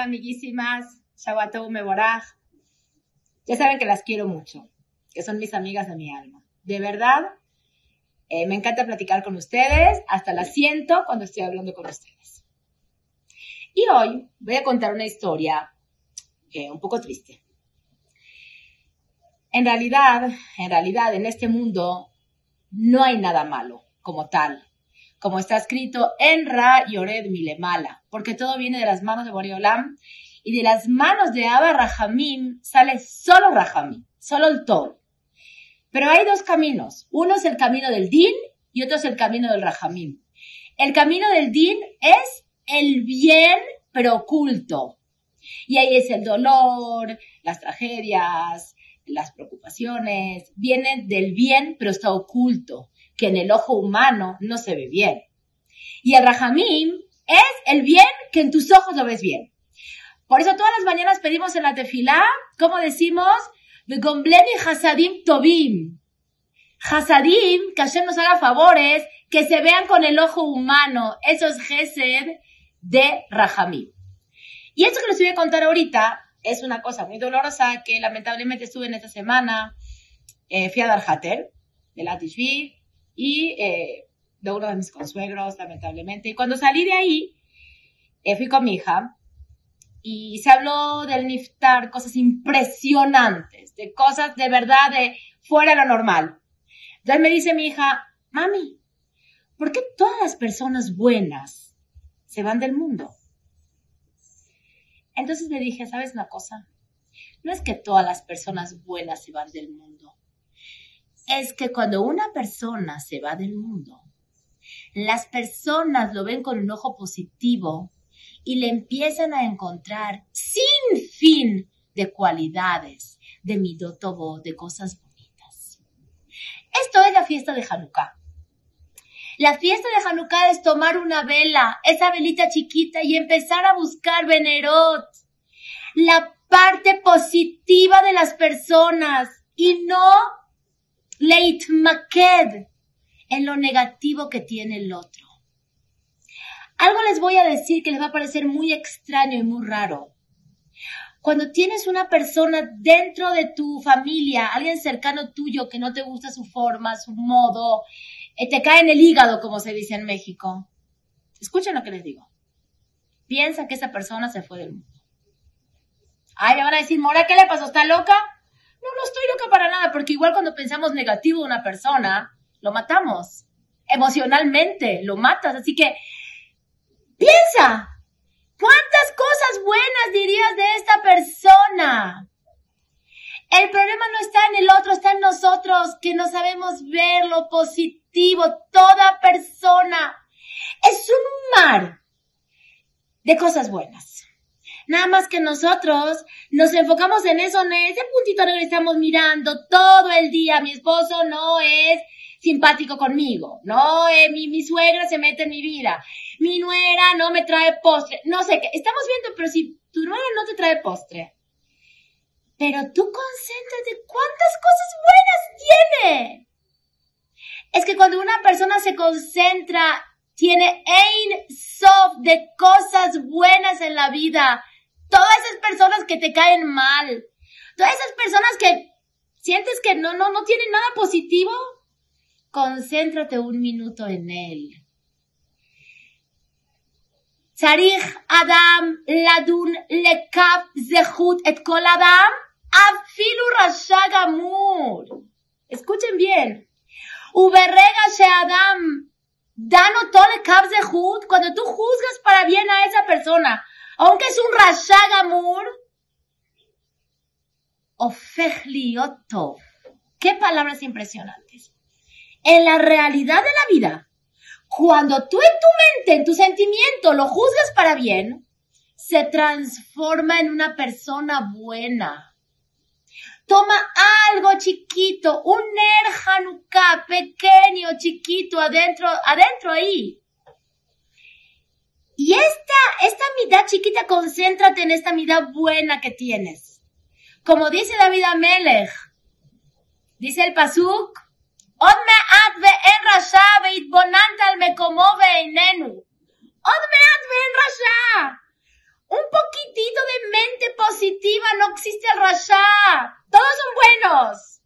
Hola, amiguísimas. Shabatou Meboraj. Ya saben que las quiero mucho, que son mis amigas de mi alma. De verdad, eh, me encanta platicar con ustedes. Hasta la siento cuando estoy hablando con ustedes. Y hoy voy a contar una historia eh, un poco triste. En realidad, en realidad, en este mundo no hay nada malo como tal como está escrito en Ra Yored Milemala, porque todo viene de las manos de Boreolam y de las manos de Abba Rahamim sale solo Rahamim, solo el todo. Pero hay dos caminos. Uno es el camino del Din y otro es el camino del Rahamim. El camino del Din es el bien, pero oculto. Y ahí es el dolor, las tragedias, las preocupaciones. Vienen del bien, pero está oculto que en el ojo humano no se ve bien. Y el Rahamim es el bien que en tus ojos lo ves bien. Por eso todas las mañanas pedimos en la tefilá, como decimos, Begombleni Hasadim Tobim. Hasadim, que Hashem nos haga favores, que se vean con el ojo humano. Eso es Gesed de Rahamim. Y esto que les voy a contar ahorita es una cosa muy dolorosa que lamentablemente estuve en esta semana. Eh, fui a Darhater, de la y eh, de uno de mis consuegros, lamentablemente. Y cuando salí de ahí, eh, fui con mi hija y se habló del niftar, cosas impresionantes, de cosas de verdad de fuera de lo normal. Entonces me dice mi hija, mami, ¿por qué todas las personas buenas se van del mundo? Entonces le dije, ¿sabes una cosa? No es que todas las personas buenas se van del mundo es que cuando una persona se va del mundo, las personas lo ven con un ojo positivo y le empiezan a encontrar sin fin de cualidades, de midotobo, de cosas bonitas. Esto es la fiesta de Hanukkah. La fiesta de Hanukkah es tomar una vela, esa velita chiquita, y empezar a buscar Venerot, la parte positiva de las personas y no leitmaked en lo negativo que tiene el otro. Algo les voy a decir que les va a parecer muy extraño y muy raro. Cuando tienes una persona dentro de tu familia, alguien cercano tuyo que no te gusta su forma, su modo, eh, te cae en el hígado, como se dice en México. Escuchen lo que les digo. Piensa que esa persona se fue del mundo. Ay, me van a decir, Mora, ¿qué le pasó? ¿Está loca? No, no estoy loca para nada, porque igual cuando pensamos negativo de una persona, lo matamos. Emocionalmente, lo matas. Así que, piensa, ¿cuántas cosas buenas dirías de esta persona? El problema no está en el otro, está en nosotros, que no sabemos ver lo positivo. Toda persona es un mar de cosas buenas. Nada más que nosotros nos enfocamos en eso, en ese puntito que estamos mirando todo el día. Mi esposo no es simpático conmigo. No, eh, mi, mi suegra se mete en mi vida. Mi nuera no me trae postre. No sé qué. Estamos viendo, pero si tu nuera no te trae postre. Pero tú concéntrate cuántas cosas buenas tiene. Es que cuando una persona se concentra, tiene ein soft de cosas buenas en la vida, Todas esas personas que te caen mal. Todas esas personas que sientes que no, no, no tienen nada positivo. Concéntrate un minuto en él. Sarich Adam ladun lekap zehut et kol Adam afilu rashagamur. Escuchen bien. Uberrega Adam tole kap zehut cuando tú juzgas para bien a esa persona aunque es un rashagamur, ofejlioto. Qué palabras impresionantes. En la realidad de la vida, cuando tú en tu mente, en tu sentimiento, lo juzgas para bien, se transforma en una persona buena. Toma algo chiquito, un ner pequeño, chiquito, adentro, adentro ahí. Y esta, esta mitad chiquita, concéntrate en esta mitad buena que tienes. Como dice David Amelech, dice el Pasuk, Od me'at ve'en rasha ve'itbonanta al mekomo ve'inenu. Od me'at ve'en rasha. Un poquitito de mente positiva, no existe el rasha. Todos son buenos.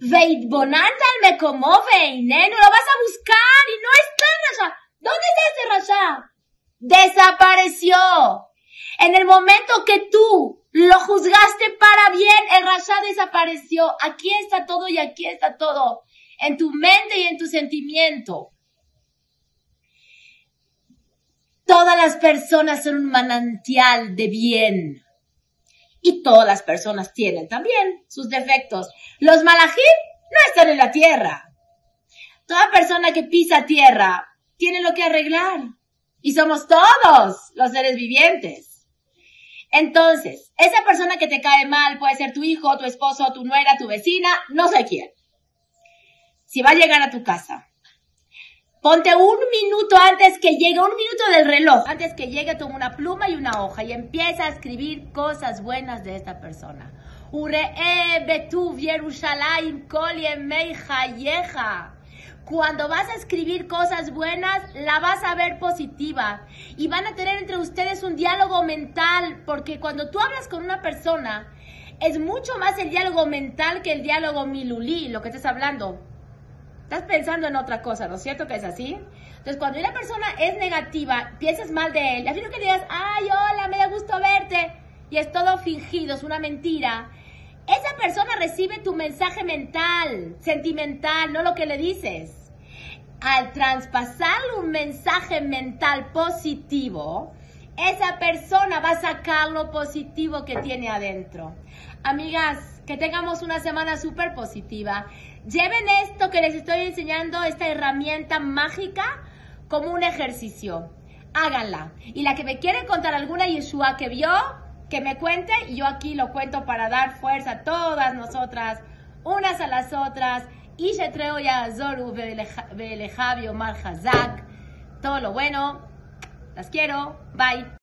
Veitbonanta al mekomove, no lo vas a buscar y no está el rasha. ¿Dónde está ese rasha? Desapareció. En el momento que tú lo juzgaste para bien, el rasha desapareció. Aquí está todo y aquí está todo. En tu mente y en tu sentimiento. Todas las personas son un manantial de bien. Y todas las personas tienen también sus defectos. Los malajim no están en la tierra. Toda persona que pisa tierra tiene lo que arreglar. Y somos todos los seres vivientes. Entonces, esa persona que te cae mal puede ser tu hijo, tu esposo, tu nuera, tu vecina, no sé quién. Si va a llegar a tu casa, ponte un minuto antes que llegue, un minuto del reloj, antes que llegue, toma una pluma y una hoja y empieza a escribir cosas buenas de esta persona. Cuando vas a escribir cosas buenas, la vas a ver positiva. Y van a tener entre ustedes un diálogo mental, porque cuando tú hablas con una persona, es mucho más el diálogo mental que el diálogo milulí, lo que estás hablando. Estás pensando en otra cosa, ¿no es cierto que es así? Entonces, cuando una persona es negativa, piensas mal de él, al que digas, ay, hola, me da gusto verte, y es todo fingido, es una mentira, esa persona recibe tu mensaje mental, sentimental, no lo que le dices al traspasarle un mensaje mental positivo, esa persona va a sacar lo positivo que tiene adentro. Amigas, que tengamos una semana súper positiva. Lleven esto que les estoy enseñando, esta herramienta mágica, como un ejercicio. Háganla. Y la que me quiere contar alguna Yeshua que vio, que me cuente y yo aquí lo cuento para dar fuerza a todas nosotras, unas a las otras Ish Etreo Yazoru Belejavio Mar Hazak. Todo lo bueno. Las quiero. Bye.